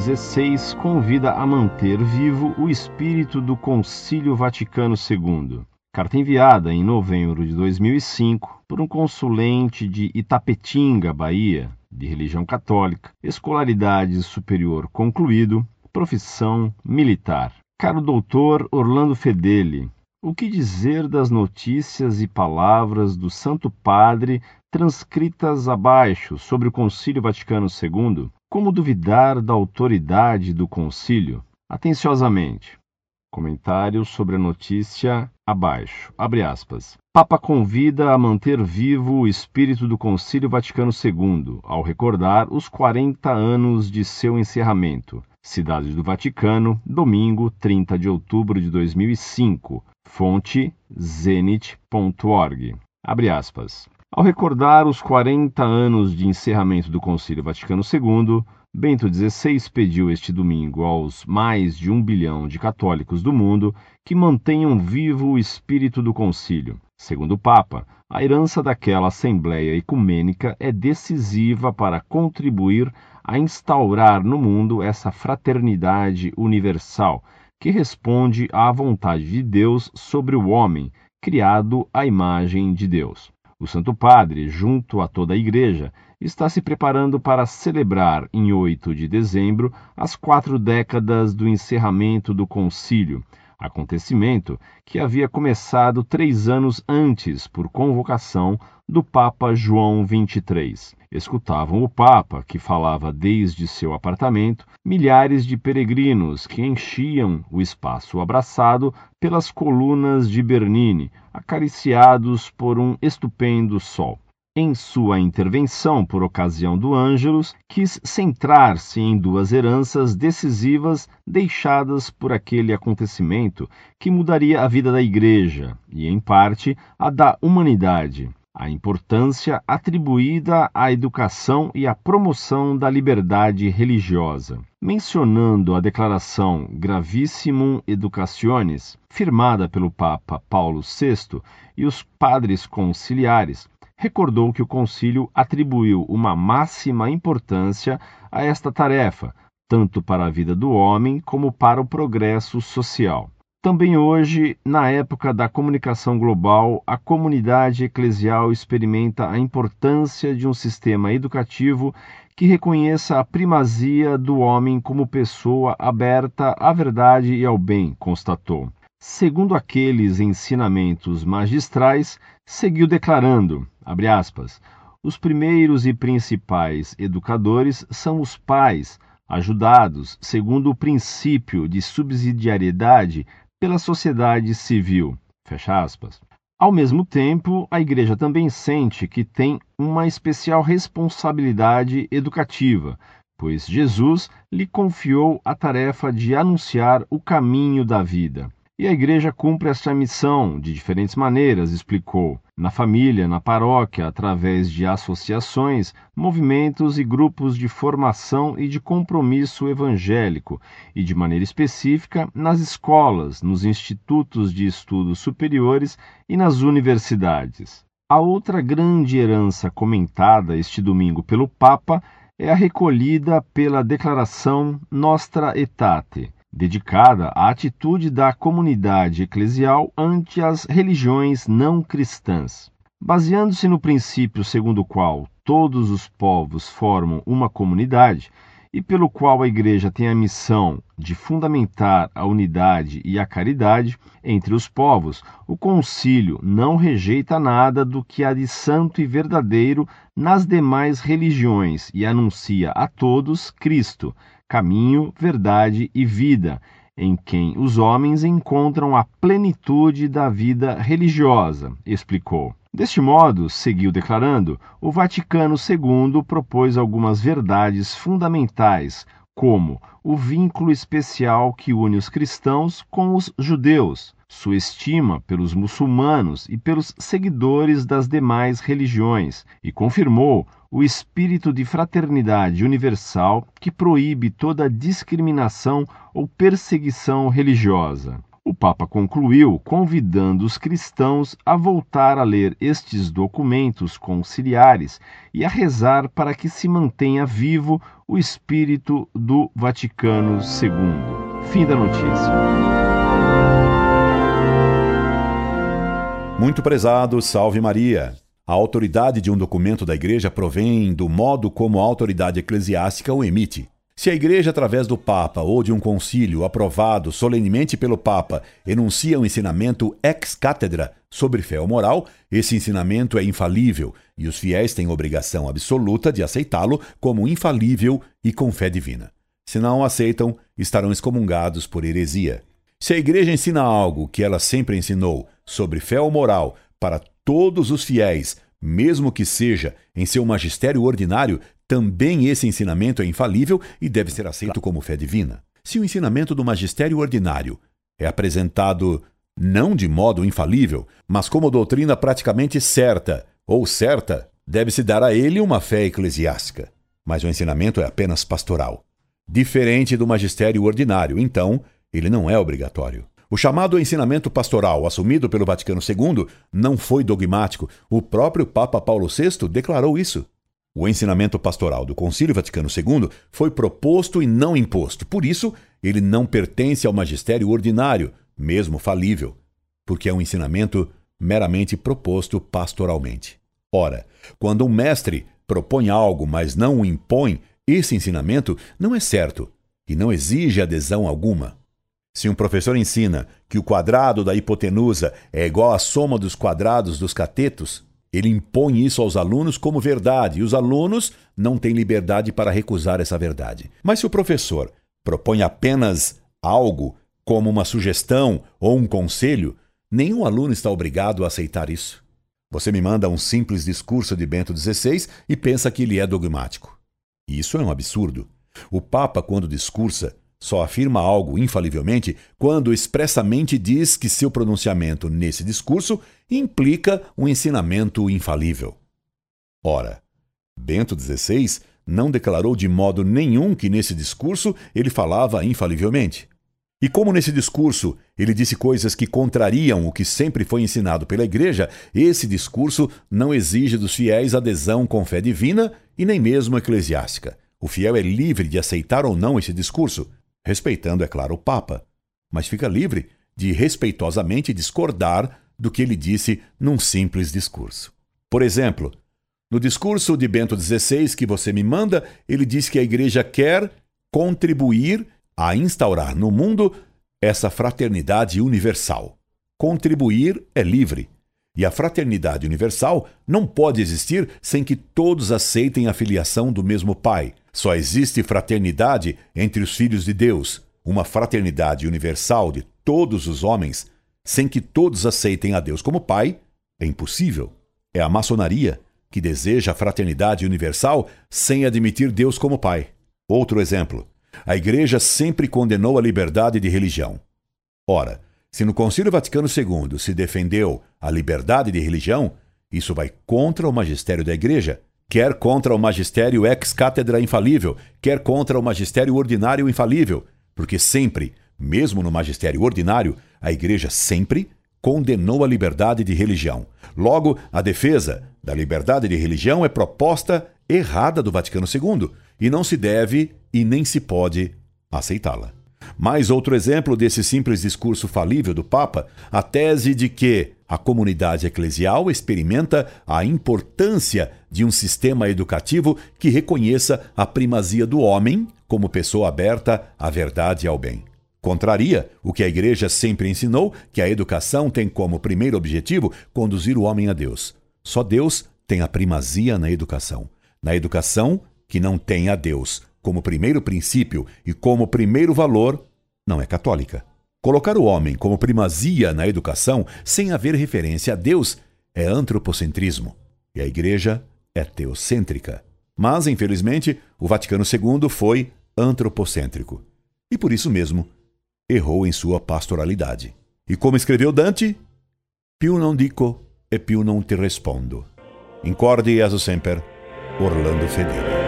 XVI convida a manter vivo o espírito do Concílio Vaticano II. Carta enviada em novembro de 2005 por um consulente de Itapetinga, Bahia, de religião católica, escolaridade superior concluído, profissão militar. Caro doutor Orlando Fedeli, o que dizer das notícias e palavras do Santo Padre transcritas abaixo sobre o Concílio Vaticano II? Como duvidar da autoridade do concílio? Atenciosamente. Comentário sobre a notícia abaixo. Abre aspas. Papa convida a manter vivo o espírito do Concílio Vaticano II, ao recordar os 40 anos de seu encerramento. Cidade do Vaticano, domingo, 30 de outubro de 2005. Fonte zenit.org. Abre aspas. Ao recordar os 40 anos de encerramento do Concílio Vaticano II, Bento XVI pediu este domingo aos mais de um bilhão de católicos do mundo que mantenham vivo o espírito do concílio. Segundo o Papa, a herança daquela Assembleia Ecumênica é decisiva para contribuir a instaurar no mundo essa fraternidade universal que responde à vontade de Deus sobre o homem, criado à imagem de Deus. O Santo Padre, junto a toda a Igreja, está se preparando para celebrar, em 8 de dezembro, as quatro décadas do encerramento do concílio, acontecimento que havia começado três anos antes por convocação do Papa João XXIII. Escutavam o Papa, que falava desde seu apartamento, milhares de peregrinos que enchiam o espaço abraçado pelas colunas de Bernini, acariciados por um estupendo sol. Em sua intervenção por ocasião do Ângelus, quis centrar-se em duas heranças decisivas deixadas por aquele acontecimento que mudaria a vida da Igreja e, em parte, a da humanidade. A importância atribuída à educação e à promoção da liberdade religiosa. Mencionando a declaração Gravissimum Educationis, firmada pelo Papa Paulo VI e os padres conciliares, recordou que o concílio atribuiu uma máxima importância a esta tarefa, tanto para a vida do homem como para o progresso social. Também hoje, na época da comunicação global, a comunidade eclesial experimenta a importância de um sistema educativo que reconheça a primazia do homem como pessoa aberta à verdade e ao bem, constatou. Segundo aqueles ensinamentos magistrais, seguiu declarando: aspas, os primeiros e principais educadores são os pais, ajudados, segundo o princípio de subsidiariedade, pela sociedade civil. Fecha aspas. Ao mesmo tempo, a Igreja também sente que tem uma especial responsabilidade educativa, pois Jesus lhe confiou a tarefa de anunciar o caminho da vida. E a igreja cumpre esta missão de diferentes maneiras, explicou. Na família, na paróquia, através de associações, movimentos e grupos de formação e de compromisso evangélico, e de maneira específica nas escolas, nos institutos de estudos superiores e nas universidades. A outra grande herança comentada este domingo pelo Papa é a recolhida pela declaração Nostra Aetate dedicada à atitude da comunidade eclesial ante as religiões não cristãs. Baseando-se no princípio segundo o qual todos os povos formam uma comunidade, e pelo qual a Igreja tem a missão de fundamentar a unidade e a caridade entre os povos, o concílio não rejeita nada do que há de santo e verdadeiro nas demais religiões e anuncia a todos Cristo, caminho, verdade e vida, em quem os homens encontram a plenitude da vida religiosa, explicou. Deste modo, seguiu declarando, o Vaticano II propôs algumas verdades fundamentais, como o vínculo especial que une os cristãos com os judeus, sua estima pelos muçulmanos e pelos seguidores das demais religiões, e confirmou o espírito de fraternidade universal que proíbe toda discriminação ou perseguição religiosa. O Papa concluiu convidando os cristãos a voltar a ler estes documentos conciliares e a rezar para que se mantenha vivo o espírito do Vaticano II. Fim da notícia. Muito prezado, salve Maria. A autoridade de um documento da Igreja provém do modo como a autoridade eclesiástica o emite. Se a Igreja, através do Papa ou de um concílio aprovado solenemente pelo Papa, enuncia um ensinamento ex cátedra sobre fé ou moral, esse ensinamento é infalível e os fiéis têm obrigação absoluta de aceitá-lo como infalível e com fé divina. Se não aceitam, estarão excomungados por heresia. Se a Igreja ensina algo que ela sempre ensinou sobre fé ou moral para todos os fiéis, mesmo que seja em seu magistério ordinário, também esse ensinamento é infalível e deve ser aceito como fé divina. Se o ensinamento do magistério ordinário é apresentado não de modo infalível, mas como doutrina praticamente certa ou certa, deve-se dar a ele uma fé eclesiástica. Mas o ensinamento é apenas pastoral. Diferente do magistério ordinário, então, ele não é obrigatório. O chamado ensinamento pastoral, assumido pelo Vaticano II, não foi dogmático. O próprio Papa Paulo VI declarou isso. O ensinamento pastoral do Concílio Vaticano II foi proposto e não imposto. Por isso, ele não pertence ao magistério ordinário, mesmo falível, porque é um ensinamento meramente proposto pastoralmente. Ora, quando um mestre propõe algo, mas não o impõe, esse ensinamento não é certo e não exige adesão alguma. Se um professor ensina que o quadrado da hipotenusa é igual à soma dos quadrados dos catetos, ele impõe isso aos alunos como verdade e os alunos não têm liberdade para recusar essa verdade. Mas se o professor propõe apenas algo, como uma sugestão ou um conselho, nenhum aluno está obrigado a aceitar isso. Você me manda um simples discurso de Bento XVI e pensa que ele é dogmático. Isso é um absurdo. O Papa, quando discursa, só afirma algo infalivelmente quando expressamente diz que seu pronunciamento nesse discurso implica um ensinamento infalível. Ora, Bento XVI não declarou de modo nenhum que nesse discurso ele falava infalivelmente. E como nesse discurso ele disse coisas que contrariam o que sempre foi ensinado pela Igreja, esse discurso não exige dos fiéis adesão com fé divina e nem mesmo eclesiástica. O fiel é livre de aceitar ou não esse discurso respeitando, é claro, o Papa, mas fica livre de respeitosamente discordar do que ele disse num simples discurso. Por exemplo, no discurso de Bento XVI que você me manda, ele diz que a Igreja quer contribuir a instaurar no mundo essa fraternidade universal. Contribuir é livre. E a fraternidade universal não pode existir sem que todos aceitem a filiação do mesmo Pai, só existe fraternidade entre os filhos de Deus, uma fraternidade universal de todos os homens, sem que todos aceitem a Deus como Pai, é impossível. É a maçonaria que deseja a fraternidade universal sem admitir Deus como Pai. Outro exemplo: a Igreja sempre condenou a liberdade de religião. Ora, se no Concílio Vaticano II se defendeu a liberdade de religião, isso vai contra o magistério da Igreja, quer contra o magistério ex-cátedra infalível, quer contra o magistério ordinário infalível, porque sempre, mesmo no magistério ordinário, a Igreja sempre condenou a liberdade de religião. Logo, a defesa da liberdade de religião é proposta errada do Vaticano II e não se deve e nem se pode aceitá-la. Mais outro exemplo desse simples discurso falível do Papa, a tese de que a comunidade eclesial experimenta a importância de um sistema educativo que reconheça a primazia do homem como pessoa aberta à verdade e ao bem. Contraria o que a Igreja sempre ensinou, que a educação tem como primeiro objetivo conduzir o homem a Deus. Só Deus tem a primazia na educação. Na educação que não tem a Deus como primeiro princípio e como primeiro valor, não é católica. Colocar o homem como primazia na educação sem haver referência a Deus é antropocentrismo. E a Igreja é teocêntrica. Mas, infelizmente, o Vaticano II foi antropocêntrico. E por isso mesmo, errou em sua pastoralidade. E como escreveu Dante, più non dico e più non ti respondo. Incorde e sempre, Orlando Fedeli.